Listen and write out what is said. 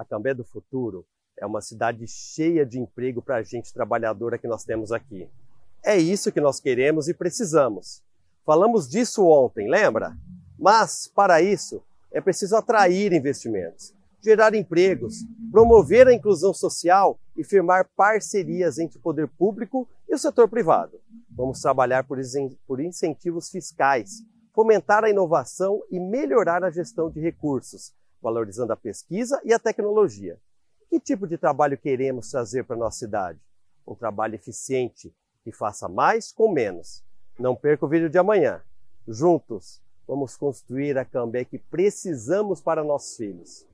A Cambé do Futuro é uma cidade cheia de emprego para a gente trabalhadora que nós temos aqui. É isso que nós queremos e precisamos. Falamos disso ontem, lembra? Mas, para isso, é preciso atrair investimentos, gerar empregos, promover a inclusão social e firmar parcerias entre o poder público e o setor privado. Vamos trabalhar por incentivos fiscais, fomentar a inovação e melhorar a gestão de recursos, valorizando a pesquisa e a tecnologia. Que tipo de trabalho queremos trazer para a nossa cidade? Um trabalho eficiente, que faça mais com menos. Não perca o vídeo de amanhã. Juntos, vamos construir a Cambé que precisamos para nossos filhos.